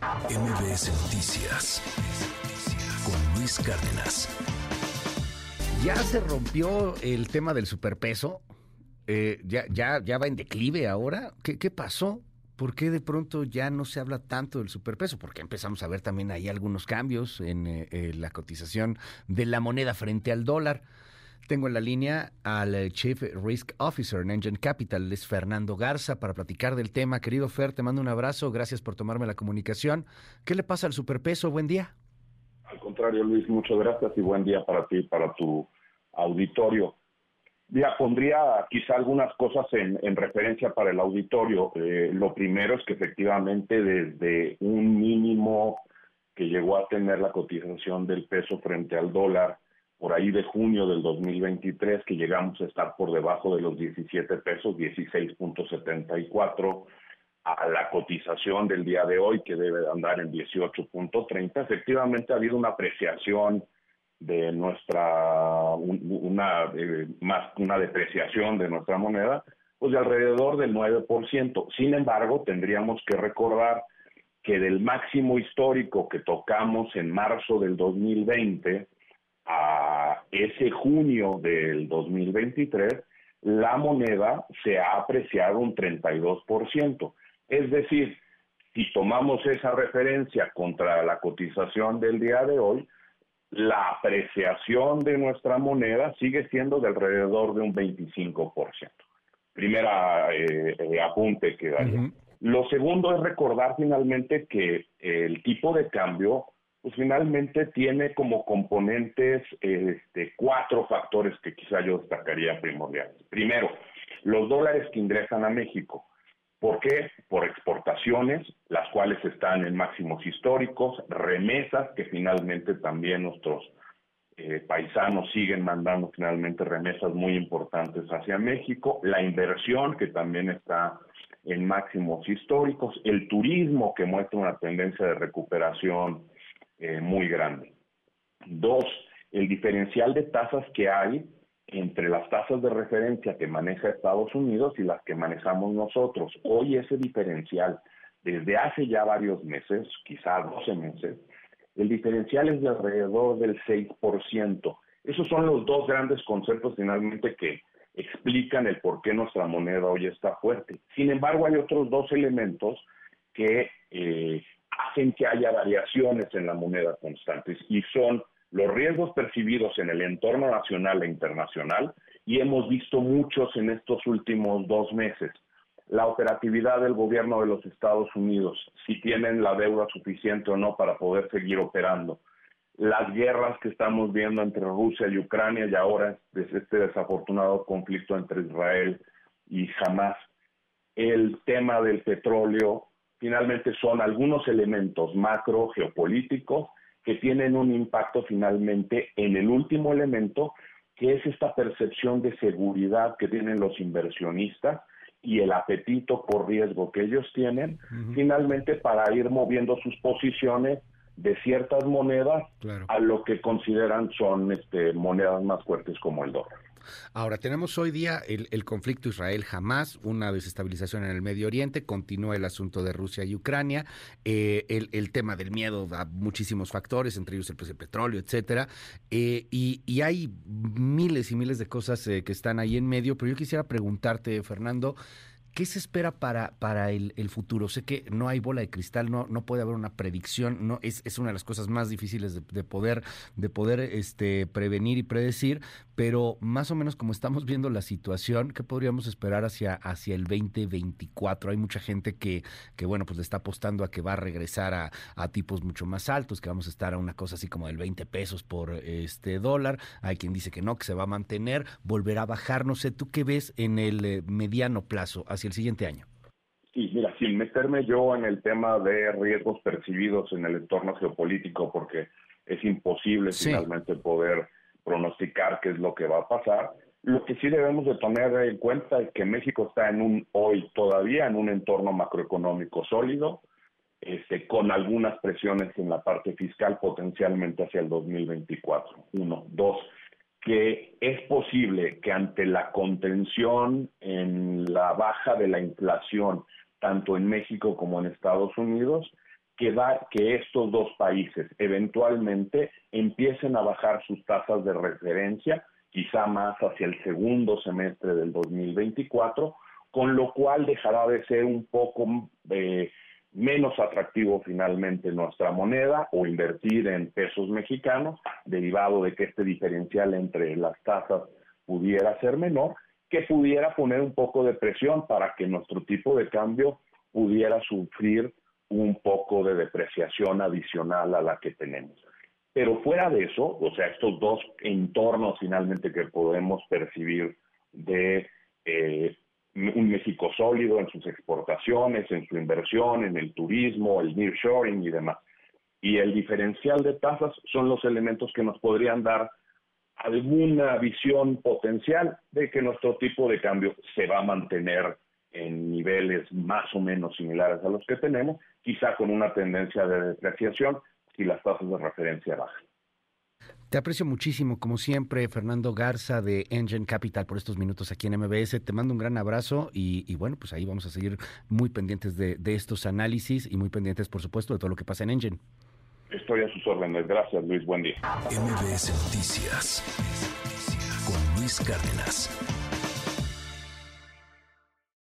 MBS Noticias con Luis Cárdenas. Ya se rompió el tema del superpeso. Eh, ya, ya, ya va en declive ahora. ¿Qué, ¿Qué pasó? ¿Por qué de pronto ya no se habla tanto del superpeso? Porque empezamos a ver también ahí algunos cambios en eh, eh, la cotización de la moneda frente al dólar. Tengo en la línea al Chief Risk Officer en Engine Capital, es Fernando Garza, para platicar del tema. Querido Fer, te mando un abrazo, gracias por tomarme la comunicación. ¿Qué le pasa al superpeso? Buen día. Al contrario, Luis, muchas gracias y buen día para ti para tu auditorio. Ya pondría quizá algunas cosas en, en referencia para el auditorio. Eh, lo primero es que efectivamente desde un mínimo que llegó a tener la cotización del peso frente al dólar, por ahí de junio del 2023, que llegamos a estar por debajo de los 17 pesos, 16.74, a la cotización del día de hoy, que debe andar en 18.30, efectivamente ha habido una apreciación de nuestra, una, eh, más una depreciación de nuestra moneda, pues de alrededor del 9%. Sin embargo, tendríamos que recordar que del máximo histórico que tocamos en marzo del 2020, a ese junio del 2023, la moneda se ha apreciado un 32%. Es decir, si tomamos esa referencia contra la cotización del día de hoy, la apreciación de nuestra moneda sigue siendo de alrededor de un 25%. Primera eh, eh, apunte que daría. Lo segundo es recordar finalmente que el tipo de cambio pues finalmente tiene como componentes este, cuatro factores que quizá yo destacaría primordiales. Primero, los dólares que ingresan a México. ¿Por qué? Por exportaciones, las cuales están en máximos históricos, remesas, que finalmente también nuestros eh, paisanos siguen mandando finalmente remesas muy importantes hacia México, la inversión, que también está en máximos históricos, el turismo, que muestra una tendencia de recuperación eh, muy grande. Dos, el diferencial de tasas que hay entre las tasas de referencia que maneja Estados Unidos y las que manejamos nosotros. Hoy ese diferencial, desde hace ya varios meses, quizás 12 meses, el diferencial es de alrededor del 6%. Esos son los dos grandes conceptos finalmente que explican el por qué nuestra moneda hoy está fuerte. Sin embargo, hay otros dos elementos que eh, hacen que haya variaciones en la moneda constantes y son los riesgos percibidos en el entorno nacional e internacional y hemos visto muchos en estos últimos dos meses. La operatividad del gobierno de los Estados Unidos, si tienen la deuda suficiente o no para poder seguir operando. Las guerras que estamos viendo entre Rusia y Ucrania y ahora este desafortunado conflicto entre Israel y Hamas. El tema del petróleo, finalmente son algunos elementos macro geopolíticos que tienen un impacto finalmente en el último elemento, que es esta percepción de seguridad que tienen los inversionistas y el apetito por riesgo que ellos tienen, finalmente para ir moviendo sus posiciones de ciertas monedas a lo que consideran son este, monedas más fuertes como el dólar. Ahora, tenemos hoy día el, conflicto israel jamás una desestabilización en el Medio Oriente, continúa el asunto de Rusia y Ucrania, eh, el, tema del miedo a muchísimos factores, entre ellos el precio del petróleo, etcétera, eh, y, hay miles y miles de cosas eh, que están ahí en medio, pero yo quisiera preguntarte, Fernando, ¿Qué se espera para, para el, futuro? Sé que no hay bola de cristal, no, no puede haber una predicción, no es, es una de las cosas más difíciles de, poder, de poder este, prevenir y predecir, pero más o menos como estamos viendo la situación, ¿qué podríamos esperar hacia, hacia el 2024? Hay mucha gente que, que, bueno, pues le está apostando a que va a regresar a, a tipos mucho más altos, que vamos a estar a una cosa así como del 20 pesos por este dólar. Hay quien dice que no, que se va a mantener, volverá a bajar. No sé, ¿tú qué ves en el eh, mediano plazo? El siguiente año? Sí, mira, sin meterme yo en el tema de riesgos percibidos en el entorno geopolítico, porque es imposible finalmente poder pronosticar qué es lo que va a pasar. Lo que sí debemos de tener en cuenta es que México está en un hoy todavía en un entorno macroeconómico sólido, este, con algunas presiones en la parte fiscal potencialmente hacia el 2024. Uno, dos que es posible que ante la contención en la baja de la inflación, tanto en México como en Estados Unidos, que, que estos dos países eventualmente empiecen a bajar sus tasas de referencia, quizá más hacia el segundo semestre del 2024, con lo cual dejará de ser un poco eh, menos atractivo finalmente nuestra moneda o invertir en pesos mexicanos, derivado de que este diferencial entre las tasas pudiera ser menor, que pudiera poner un poco de presión para que nuestro tipo de cambio pudiera sufrir un poco de depreciación adicional a la que tenemos. Pero fuera de eso, o sea, estos dos entornos finalmente que podemos percibir de sólido en sus exportaciones, en su inversión, en el turismo, el nearshoring y demás. Y el diferencial de tasas son los elementos que nos podrían dar alguna visión potencial de que nuestro tipo de cambio se va a mantener en niveles más o menos similares a los que tenemos, quizá con una tendencia de depreciación si las tasas de referencia bajan. Te aprecio muchísimo, como siempre, Fernando Garza de Engine Capital, por estos minutos aquí en MBS. Te mando un gran abrazo y, bueno, pues ahí vamos a seguir muy pendientes de, de, estos análisis y muy pendientes, por supuesto, de todo lo que pasa en Engine. Estoy a sus órdenes. Gracias, Luis. Buen día. MBS Noticias con Luis Cárdenas.